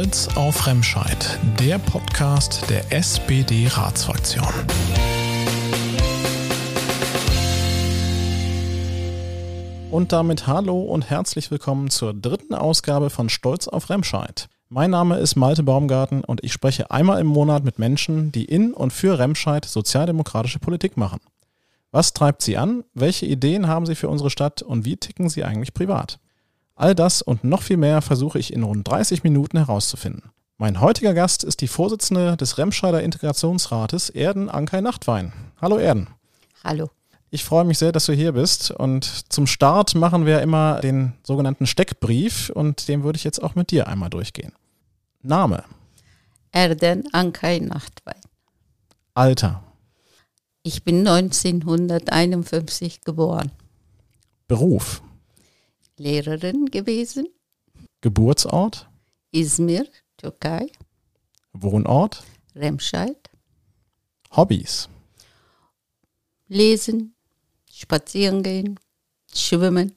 Stolz auf Remscheid, der Podcast der SPD-Ratsfraktion. Und damit hallo und herzlich willkommen zur dritten Ausgabe von Stolz auf Remscheid. Mein Name ist Malte Baumgarten und ich spreche einmal im Monat mit Menschen, die in und für Remscheid sozialdemokratische Politik machen. Was treibt sie an? Welche Ideen haben sie für unsere Stadt und wie ticken sie eigentlich privat? All das und noch viel mehr versuche ich in rund 30 Minuten herauszufinden. Mein heutiger Gast ist die Vorsitzende des Remscheider Integrationsrates, Erden Ankei Nachtwein. Hallo Erden. Hallo. Ich freue mich sehr, dass du hier bist. Und zum Start machen wir immer den sogenannten Steckbrief und den würde ich jetzt auch mit dir einmal durchgehen. Name. Erden Ankei Nachtwein. Alter. Ich bin 1951 geboren. Beruf. Lehrerin gewesen. Geburtsort? Izmir, Türkei. Wohnort? Remscheid. Hobbys? Lesen, spazieren gehen, schwimmen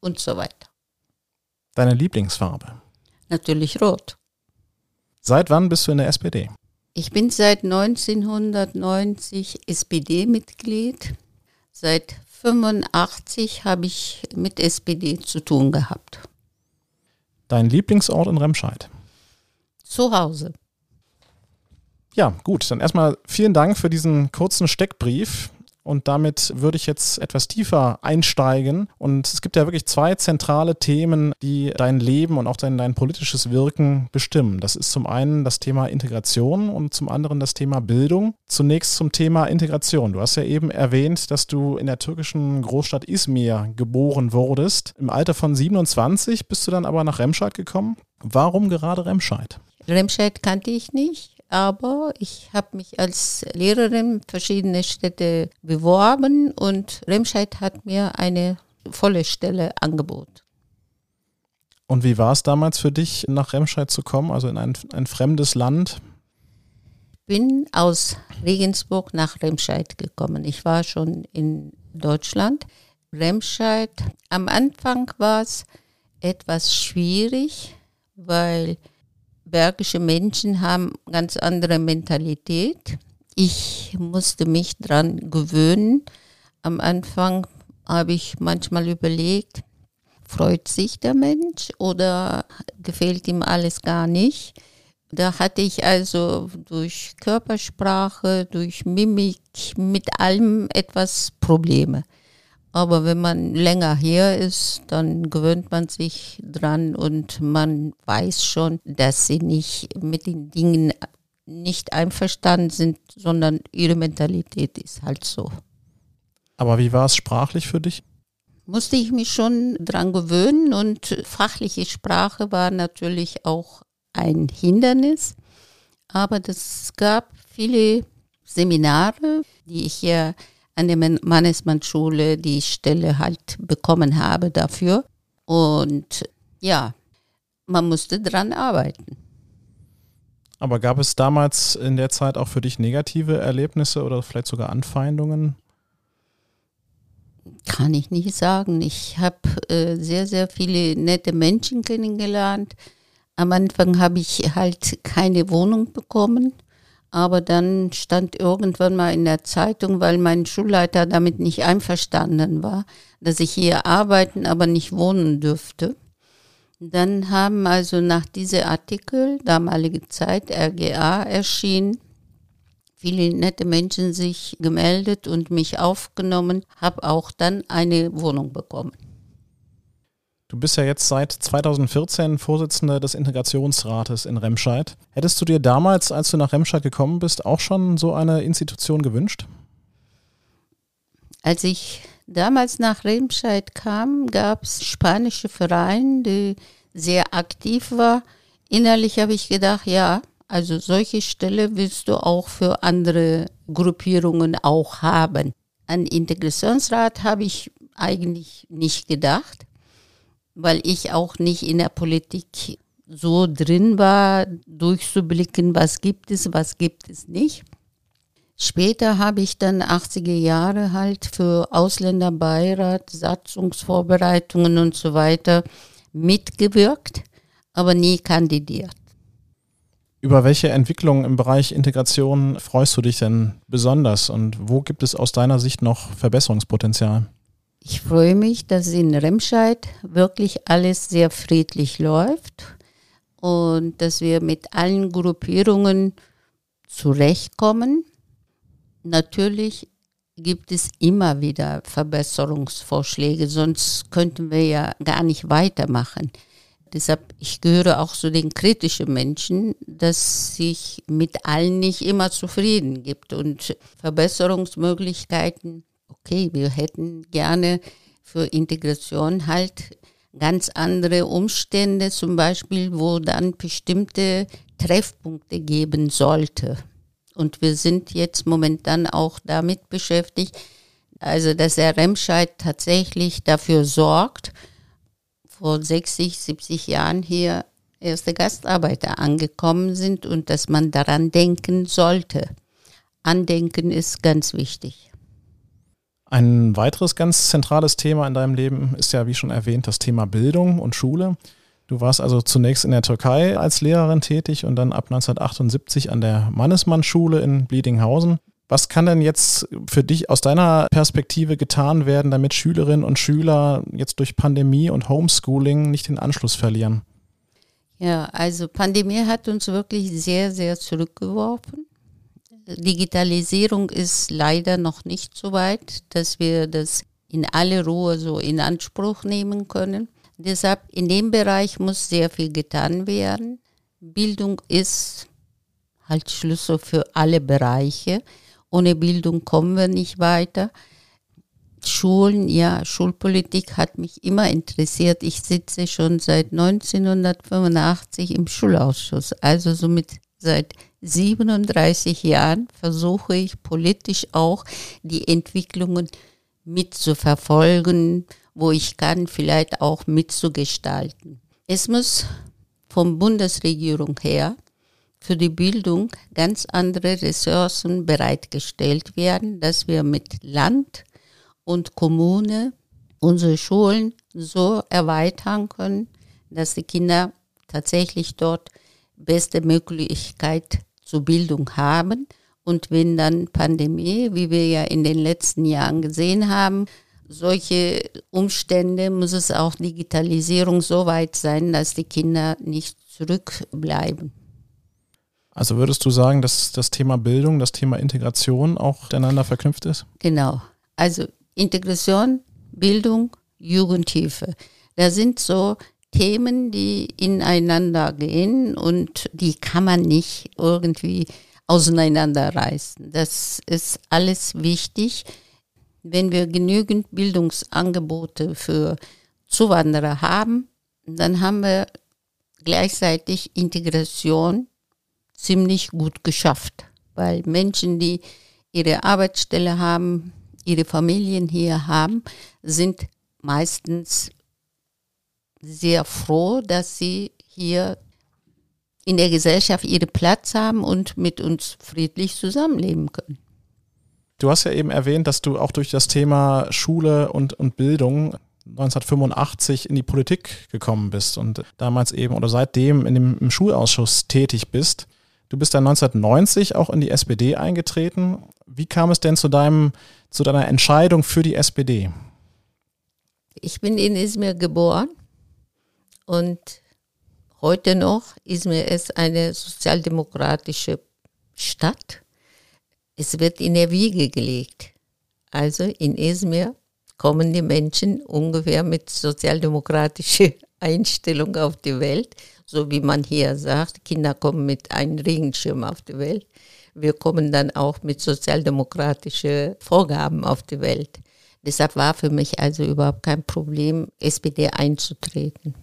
und so weiter. Deine Lieblingsfarbe? Natürlich rot. Seit wann bist du in der SPD? Ich bin seit 1990 SPD-Mitglied. Seit 85 habe ich mit SPD zu tun gehabt. Dein Lieblingsort in Remscheid? Zu Hause. Ja, gut. Dann erstmal vielen Dank für diesen kurzen Steckbrief. Und damit würde ich jetzt etwas tiefer einsteigen. Und es gibt ja wirklich zwei zentrale Themen, die dein Leben und auch dein, dein politisches Wirken bestimmen. Das ist zum einen das Thema Integration und zum anderen das Thema Bildung. Zunächst zum Thema Integration. Du hast ja eben erwähnt, dass du in der türkischen Großstadt Izmir geboren wurdest. Im Alter von 27 bist du dann aber nach Remscheid gekommen. Warum gerade Remscheid? Remscheid kannte ich nicht aber ich habe mich als Lehrerin verschiedene Städte beworben und Remscheid hat mir eine volle Stelle angeboten. Und wie war es damals für dich, nach Remscheid zu kommen, also in ein, ein fremdes Land? Ich bin aus Regensburg nach Remscheid gekommen. Ich war schon in Deutschland. Remscheid, am Anfang war es etwas schwierig, weil bergische Menschen haben ganz andere Mentalität. Ich musste mich dran gewöhnen. Am Anfang habe ich manchmal überlegt, freut sich der Mensch oder gefällt ihm alles gar nicht. Da hatte ich also durch Körpersprache, durch Mimik, mit allem etwas Probleme. Aber wenn man länger hier ist, dann gewöhnt man sich dran und man weiß schon, dass sie nicht mit den Dingen nicht einverstanden sind, sondern ihre Mentalität ist halt so. Aber wie war es sprachlich für dich? Musste ich mich schon dran gewöhnen und fachliche Sprache war natürlich auch ein Hindernis. Aber es gab viele Seminare, die ich hier an der Mannesmann-Schule die Stelle halt bekommen habe dafür. Und ja, man musste dran arbeiten. Aber gab es damals in der Zeit auch für dich negative Erlebnisse oder vielleicht sogar Anfeindungen? Kann ich nicht sagen. Ich habe äh, sehr, sehr viele nette Menschen kennengelernt. Am Anfang habe ich halt keine Wohnung bekommen. Aber dann stand irgendwann mal in der Zeitung, weil mein Schulleiter damit nicht einverstanden war, dass ich hier arbeiten, aber nicht wohnen dürfte. Dann haben also nach diesem Artikel, damalige Zeit, RGA erschienen, viele nette Menschen sich gemeldet und mich aufgenommen, habe auch dann eine Wohnung bekommen. Du bist ja jetzt seit 2014 Vorsitzende des Integrationsrates in Remscheid. Hättest du dir damals, als du nach Remscheid gekommen bist, auch schon so eine Institution gewünscht? Als ich damals nach Remscheid kam, gab es spanische Vereine, die sehr aktiv war. Innerlich habe ich gedacht, ja, also solche Stelle willst du auch für andere Gruppierungen auch haben. An Integrationsrat habe ich eigentlich nicht gedacht weil ich auch nicht in der Politik so drin war, durchzublicken, was gibt es, was gibt es nicht. Später habe ich dann 80er Jahre halt für Ausländerbeirat, Satzungsvorbereitungen und so weiter mitgewirkt, aber nie kandidiert. Über welche Entwicklung im Bereich Integration freust du dich denn besonders und wo gibt es aus deiner Sicht noch Verbesserungspotenzial? Ich freue mich, dass in Remscheid wirklich alles sehr friedlich läuft und dass wir mit allen Gruppierungen zurechtkommen. Natürlich gibt es immer wieder Verbesserungsvorschläge, sonst könnten wir ja gar nicht weitermachen. Deshalb, ich gehöre auch zu den kritischen Menschen, dass sich mit allen nicht immer zufrieden gibt und Verbesserungsmöglichkeiten. Okay, wir hätten gerne für Integration halt ganz andere Umstände, zum Beispiel, wo dann bestimmte Treffpunkte geben sollte. Und wir sind jetzt momentan auch damit beschäftigt, also dass der Remscheid tatsächlich dafür sorgt, vor 60, 70 Jahren hier erste Gastarbeiter angekommen sind und dass man daran denken sollte. Andenken ist ganz wichtig. Ein weiteres ganz zentrales Thema in deinem Leben ist ja, wie schon erwähnt, das Thema Bildung und Schule. Du warst also zunächst in der Türkei als Lehrerin tätig und dann ab 1978 an der Mannesmann-Schule in Bliedinghausen. Was kann denn jetzt für dich aus deiner Perspektive getan werden, damit Schülerinnen und Schüler jetzt durch Pandemie und Homeschooling nicht den Anschluss verlieren? Ja, also Pandemie hat uns wirklich sehr, sehr zurückgeworfen. Digitalisierung ist leider noch nicht so weit, dass wir das in alle Ruhe so in Anspruch nehmen können. Deshalb in dem Bereich muss sehr viel getan werden. Bildung ist halt Schlüssel für alle Bereiche. Ohne Bildung kommen wir nicht weiter. Schulen, ja, Schulpolitik hat mich immer interessiert. Ich sitze schon seit 1985 im Schulausschuss. Also somit seit 37 Jahren versuche ich politisch auch die Entwicklungen mitzuverfolgen, wo ich kann, vielleicht auch mitzugestalten. Es muss vom Bundesregierung her für die Bildung ganz andere Ressourcen bereitgestellt werden, dass wir mit Land und Kommune unsere Schulen so erweitern können, dass die Kinder tatsächlich dort beste Möglichkeit zur Bildung haben. Und wenn dann Pandemie, wie wir ja in den letzten Jahren gesehen haben, solche Umstände muss es auch Digitalisierung so weit sein, dass die Kinder nicht zurückbleiben. Also würdest du sagen, dass das Thema Bildung, das Thema Integration auch miteinander verknüpft ist? Genau. Also Integration, Bildung, Jugendhilfe. Da sind so Themen, die ineinander gehen und die kann man nicht irgendwie auseinanderreißen. Das ist alles wichtig. Wenn wir genügend Bildungsangebote für Zuwanderer haben, dann haben wir gleichzeitig Integration ziemlich gut geschafft, weil Menschen, die ihre Arbeitsstelle haben, ihre Familien hier haben, sind meistens sehr froh, dass sie hier in der Gesellschaft ihren Platz haben und mit uns friedlich zusammenleben können. Du hast ja eben erwähnt, dass du auch durch das Thema Schule und, und Bildung 1985 in die Politik gekommen bist und damals eben oder seitdem in dem, im Schulausschuss tätig bist. Du bist dann 1990 auch in die SPD eingetreten. Wie kam es denn zu deinem, zu deiner Entscheidung für die SPD? Ich bin in Izmir geboren und heute noch Izmir ist eine sozialdemokratische Stadt. Es wird in der Wiege gelegt. Also in Izmir kommen die Menschen ungefähr mit sozialdemokratischer Einstellung auf die Welt so wie man hier sagt, Kinder kommen mit einem Regenschirm auf die Welt. Wir kommen dann auch mit sozialdemokratischen Vorgaben auf die Welt. Deshalb war für mich also überhaupt kein Problem, SPD einzutreten.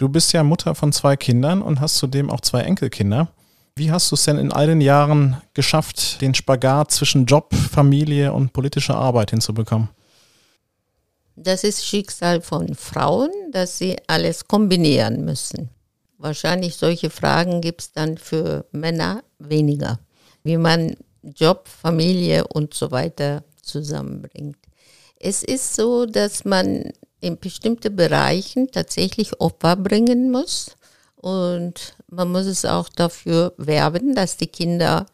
Du bist ja Mutter von zwei Kindern und hast zudem auch zwei Enkelkinder. Wie hast du es denn in all den Jahren geschafft, den Spagat zwischen Job, Familie und politischer Arbeit hinzubekommen? Das ist Schicksal von Frauen, dass sie alles kombinieren müssen. Wahrscheinlich solche Fragen gibt es dann für Männer weniger, wie man Job, Familie und so weiter zusammenbringt. Es ist so, dass man in bestimmten Bereichen tatsächlich Opfer bringen muss Und man muss es auch dafür werben, dass die Kinder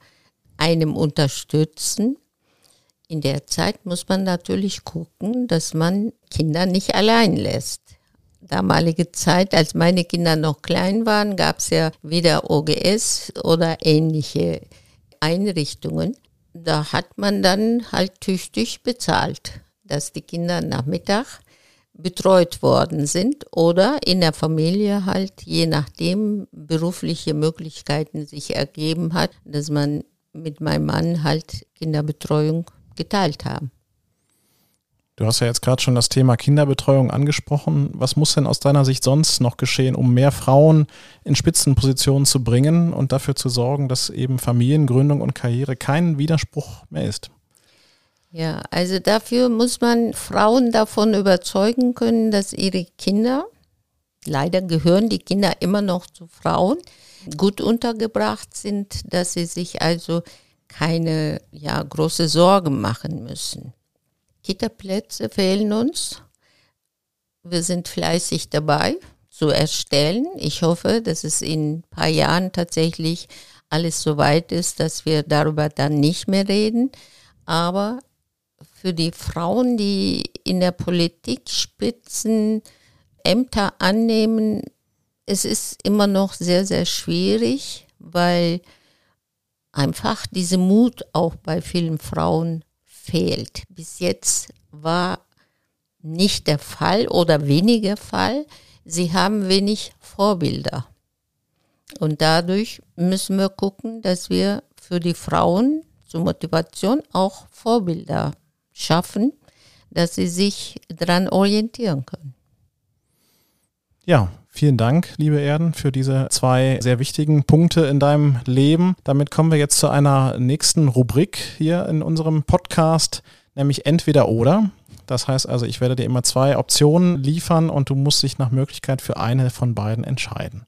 einem unterstützen. In der Zeit muss man natürlich gucken, dass man Kinder nicht allein lässt. Damalige Zeit, als meine Kinder noch klein waren, gab es ja weder OGS oder ähnliche Einrichtungen. Da hat man dann halt tüchtig bezahlt, dass die Kinder Nachmittag betreut worden sind oder in der Familie halt, je nachdem berufliche Möglichkeiten sich ergeben hat, dass man mit meinem Mann halt Kinderbetreuung geteilt haben. Du hast ja jetzt gerade schon das Thema Kinderbetreuung angesprochen. Was muss denn aus deiner Sicht sonst noch geschehen, um mehr Frauen in Spitzenpositionen zu bringen und dafür zu sorgen, dass eben Familiengründung und Karriere kein Widerspruch mehr ist? Ja, also dafür muss man Frauen davon überzeugen können, dass ihre Kinder, leider gehören die Kinder immer noch zu Frauen, gut untergebracht sind, dass sie sich also keine ja, große Sorgen machen müssen. Kita-Plätze fehlen uns. Wir sind fleißig dabei zu erstellen. Ich hoffe, dass es in ein paar Jahren tatsächlich alles so weit ist, dass wir darüber dann nicht mehr reden. Aber für die Frauen, die in der Politik Spitzen Ämter annehmen, es ist immer noch sehr, sehr schwierig, weil einfach diese Mut auch bei vielen Frauen fehlt. Bis jetzt war nicht der Fall oder weniger Fall. Sie haben wenig Vorbilder. Und dadurch müssen wir gucken, dass wir für die Frauen zur Motivation auch Vorbilder schaffen, dass sie sich daran orientieren können. Ja, Vielen Dank, liebe Erden, für diese zwei sehr wichtigen Punkte in deinem Leben. Damit kommen wir jetzt zu einer nächsten Rubrik hier in unserem Podcast, nämlich entweder oder. Das heißt also, ich werde dir immer zwei Optionen liefern und du musst dich nach Möglichkeit für eine von beiden entscheiden.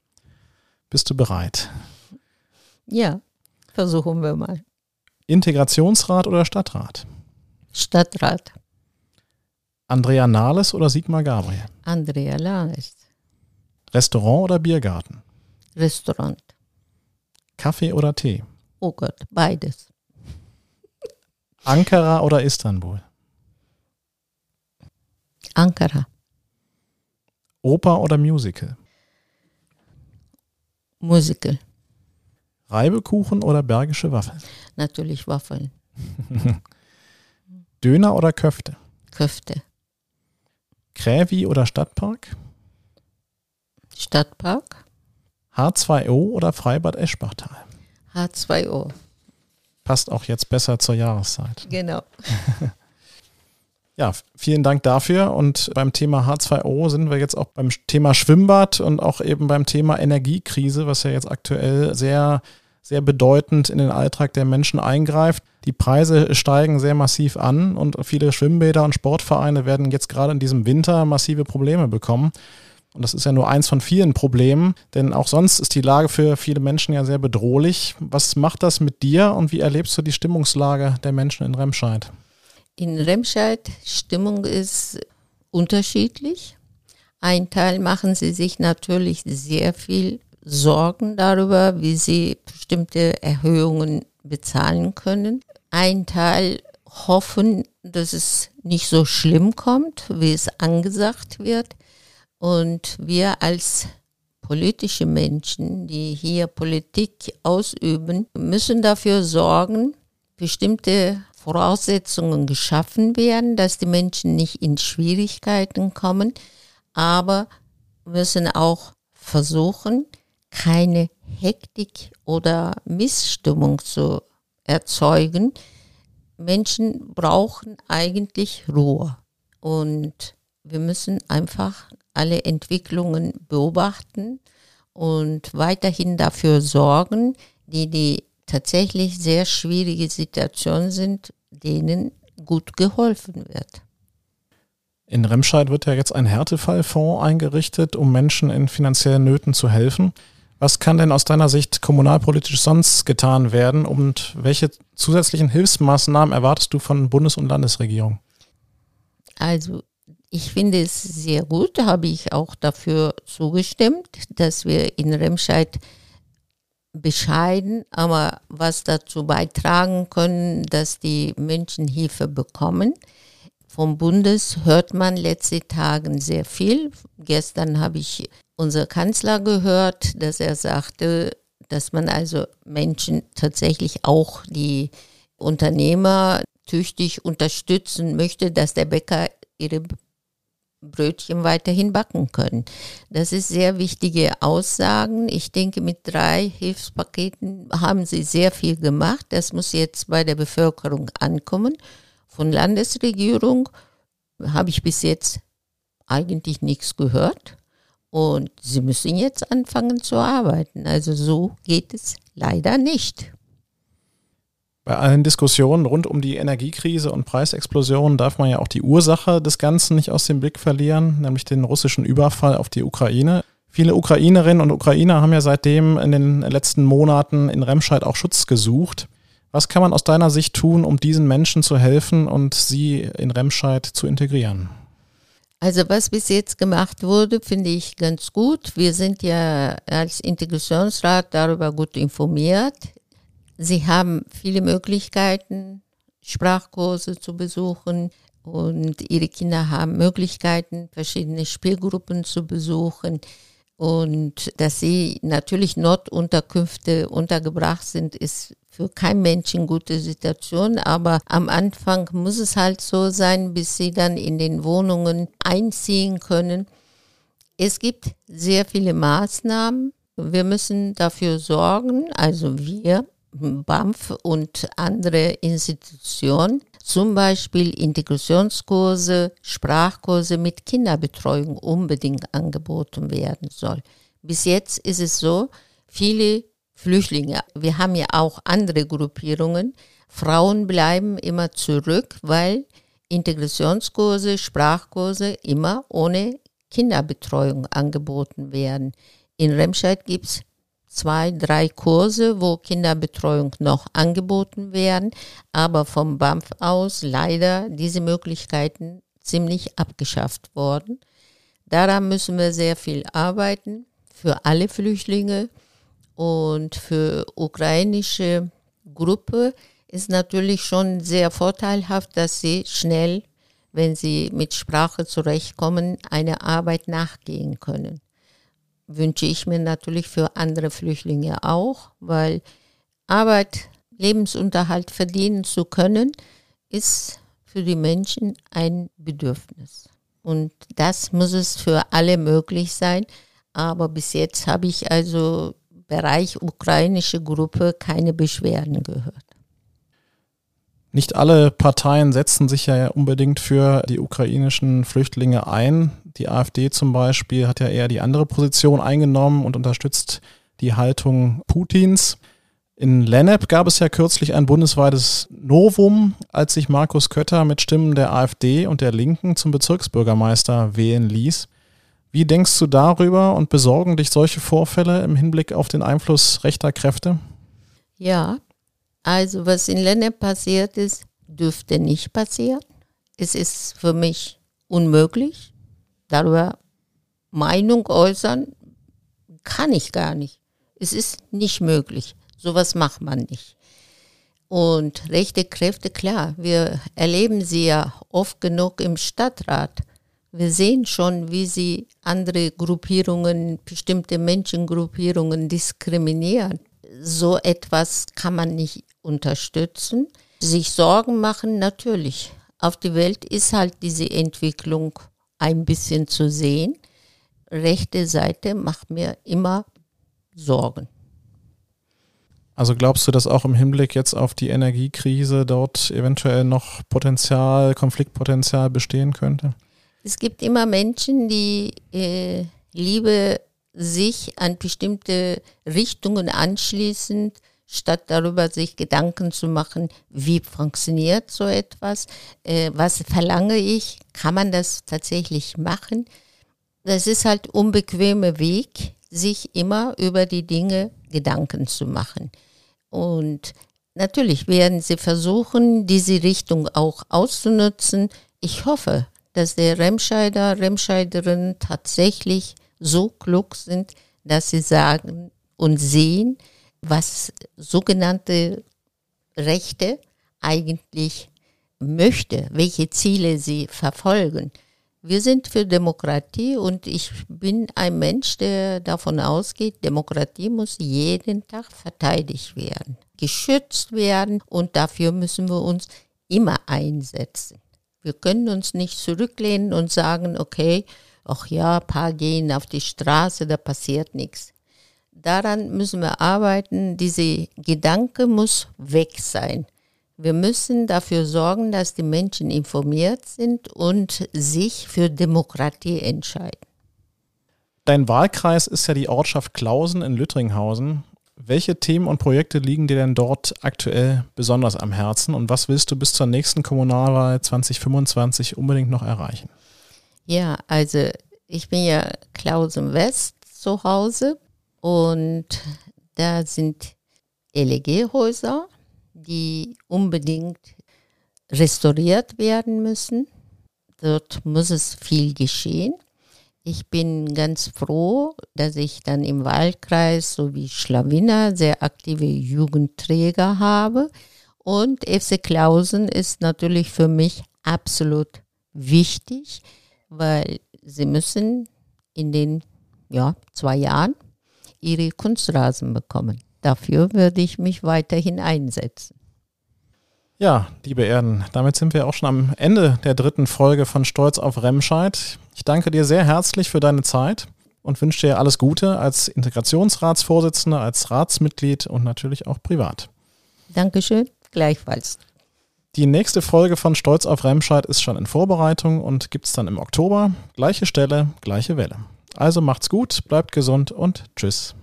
Bist du bereit? Ja, versuchen wir mal. Integrationsrat oder Stadtrat? Stadtrat. Andrea Nahles oder Sigmar Gabriel? Andrea Nahles. Restaurant oder Biergarten? Restaurant. Kaffee oder Tee? Oh Gott, beides. Ankara oder Istanbul? Ankara. Oper oder Musical? Musical. Reibekuchen oder bergische Waffeln? Natürlich Waffeln. Döner oder Köfte? Köfte. Krävi oder Stadtpark? Stadtpark. H2O oder Freibad Eschbachtal? H2O. Passt auch jetzt besser zur Jahreszeit. Genau. Ja, vielen Dank dafür. Und beim Thema H2O sind wir jetzt auch beim Thema Schwimmbad und auch eben beim Thema Energiekrise, was ja jetzt aktuell sehr, sehr bedeutend in den Alltag der Menschen eingreift. Die Preise steigen sehr massiv an und viele Schwimmbäder und Sportvereine werden jetzt gerade in diesem Winter massive Probleme bekommen. Und das ist ja nur eins von vielen Problemen, denn auch sonst ist die Lage für viele Menschen ja sehr bedrohlich. Was macht das mit dir und wie erlebst du die Stimmungslage der Menschen in Remscheid? In Remscheid Stimmung ist unterschiedlich. Ein Teil machen sie sich natürlich sehr viel Sorgen darüber, wie sie bestimmte Erhöhungen bezahlen können. Ein Teil hoffen, dass es nicht so schlimm kommt, wie es angesagt wird. Und wir als politische Menschen, die hier Politik ausüben, müssen dafür sorgen, bestimmte Voraussetzungen geschaffen werden, dass die Menschen nicht in Schwierigkeiten kommen, aber müssen auch versuchen, keine Hektik oder Missstimmung zu erzeugen. Menschen brauchen eigentlich Ruhe und wir müssen einfach alle Entwicklungen beobachten und weiterhin dafür sorgen, die die tatsächlich sehr schwierige Situation sind, denen gut geholfen wird. In Remscheid wird ja jetzt ein Härtefallfonds eingerichtet, um Menschen in finanziellen Nöten zu helfen. Was kann denn aus deiner Sicht kommunalpolitisch sonst getan werden und welche zusätzlichen Hilfsmaßnahmen erwartest du von Bundes- und Landesregierung? Also Ich finde es sehr gut, habe ich auch dafür zugestimmt, dass wir in Remscheid bescheiden, aber was dazu beitragen können, dass die Menschen Hilfe bekommen. Vom Bundes hört man letzte Tage sehr viel. Gestern habe ich unser Kanzler gehört, dass er sagte, dass man also Menschen tatsächlich auch die Unternehmer tüchtig unterstützen möchte, dass der Bäcker ihre Brötchen weiterhin backen können. Das ist sehr wichtige Aussagen. Ich denke, mit drei Hilfspaketen haben sie sehr viel gemacht. Das muss jetzt bei der Bevölkerung ankommen. Von Landesregierung habe ich bis jetzt eigentlich nichts gehört. Und sie müssen jetzt anfangen zu arbeiten. Also so geht es leider nicht. Bei allen Diskussionen rund um die Energiekrise und Preisexplosion darf man ja auch die Ursache des Ganzen nicht aus dem Blick verlieren, nämlich den russischen Überfall auf die Ukraine. Viele Ukrainerinnen und Ukrainer haben ja seitdem in den letzten Monaten in Remscheid auch Schutz gesucht. Was kann man aus deiner Sicht tun, um diesen Menschen zu helfen und sie in Remscheid zu integrieren? Also was bis jetzt gemacht wurde, finde ich ganz gut. Wir sind ja als Integrationsrat darüber gut informiert. Sie haben viele Möglichkeiten, Sprachkurse zu besuchen und ihre Kinder haben Möglichkeiten, verschiedene Spielgruppen zu besuchen. Und dass sie natürlich Notunterkünfte untergebracht sind, ist für kein Menschen gute Situation. Aber am Anfang muss es halt so sein, bis sie dann in den Wohnungen einziehen können. Es gibt sehr viele Maßnahmen. Wir müssen dafür sorgen, also wir BAMF und andere Institutionen, zum Beispiel Integrationskurse, Sprachkurse mit Kinderbetreuung unbedingt angeboten werden soll. Bis jetzt ist es so, viele Flüchtlinge, wir haben ja auch andere Gruppierungen, Frauen bleiben immer zurück, weil Integrationskurse, Sprachkurse immer ohne Kinderbetreuung angeboten werden. In Remscheid gibt es zwei, drei Kurse, wo Kinderbetreuung noch angeboten werden, aber vom BAMF aus leider diese Möglichkeiten ziemlich abgeschafft worden. Daran müssen wir sehr viel arbeiten für alle Flüchtlinge und für ukrainische Gruppe ist natürlich schon sehr vorteilhaft, dass sie schnell, wenn sie mit Sprache zurechtkommen, eine Arbeit nachgehen können wünsche ich mir natürlich für andere Flüchtlinge auch, weil Arbeit, Lebensunterhalt verdienen zu können, ist für die Menschen ein Bedürfnis. Und das muss es für alle möglich sein. Aber bis jetzt habe ich also Bereich ukrainische Gruppe keine Beschwerden gehört. Nicht alle Parteien setzen sich ja unbedingt für die ukrainischen Flüchtlinge ein. Die AfD zum Beispiel hat ja eher die andere Position eingenommen und unterstützt die Haltung Putins. In Lennep gab es ja kürzlich ein bundesweites Novum, als sich Markus Kötter mit Stimmen der AfD und der Linken zum Bezirksbürgermeister wählen ließ. Wie denkst du darüber und besorgen dich solche Vorfälle im Hinblick auf den Einfluss rechter Kräfte? Ja, also was in Lennep passiert ist, dürfte nicht passieren. Es ist für mich unmöglich. Darüber Meinung äußern kann ich gar nicht. Es ist nicht möglich. Sowas macht man nicht. Und rechte Kräfte, klar, wir erleben sie ja oft genug im Stadtrat. Wir sehen schon, wie sie andere Gruppierungen, bestimmte Menschengruppierungen diskriminieren. So etwas kann man nicht unterstützen. Sich Sorgen machen, natürlich. Auf die Welt ist halt diese Entwicklung ein bisschen zu sehen. Rechte Seite macht mir immer Sorgen. Also glaubst du, dass auch im Hinblick jetzt auf die Energiekrise dort eventuell noch Potenzial, Konfliktpotenzial bestehen könnte? Es gibt immer Menschen, die äh, Liebe sich an bestimmte Richtungen anschließen, statt darüber sich Gedanken zu machen, wie funktioniert so etwas, äh, was verlange ich, kann man das tatsächlich machen. Das ist halt unbequemer Weg, sich immer über die Dinge Gedanken zu machen. Und natürlich werden sie versuchen, diese Richtung auch auszunutzen. Ich hoffe, dass der Remscheider, Remscheiderinnen tatsächlich so klug sind, dass sie sagen und sehen, was sogenannte Rechte eigentlich möchte, welche Ziele sie verfolgen. Wir sind für Demokratie und ich bin ein Mensch, der davon ausgeht, Demokratie muss jeden Tag verteidigt werden, geschützt werden und dafür müssen wir uns immer einsetzen. Wir können uns nicht zurücklehnen und sagen, okay, ach ja, ein paar gehen auf die Straße, da passiert nichts. Daran müssen wir arbeiten. Diese Gedanke muss weg sein. Wir müssen dafür sorgen, dass die Menschen informiert sind und sich für Demokratie entscheiden. Dein Wahlkreis ist ja die Ortschaft Klausen in Lüttringhausen. Welche Themen und Projekte liegen dir denn dort aktuell besonders am Herzen und was willst du bis zur nächsten Kommunalwahl 2025 unbedingt noch erreichen? Ja, also ich bin ja Klausen West zu Hause und da sind LEG-Häuser die unbedingt restauriert werden müssen. Dort muss es viel geschehen. Ich bin ganz froh, dass ich dann im Wahlkreis sowie Schlawiner sehr aktive Jugendträger habe. Und FC Klausen ist natürlich für mich absolut wichtig, weil sie müssen in den ja, zwei Jahren ihre Kunstrasen bekommen. Dafür würde ich mich weiterhin einsetzen. Ja, liebe Erden, damit sind wir auch schon am Ende der dritten Folge von Stolz auf Remscheid. Ich danke dir sehr herzlich für deine Zeit und wünsche dir alles Gute als Integrationsratsvorsitzende, als Ratsmitglied und natürlich auch privat. Dankeschön, gleichfalls. Die nächste Folge von Stolz auf Remscheid ist schon in Vorbereitung und gibt es dann im Oktober. Gleiche Stelle, gleiche Welle. Also macht's gut, bleibt gesund und tschüss.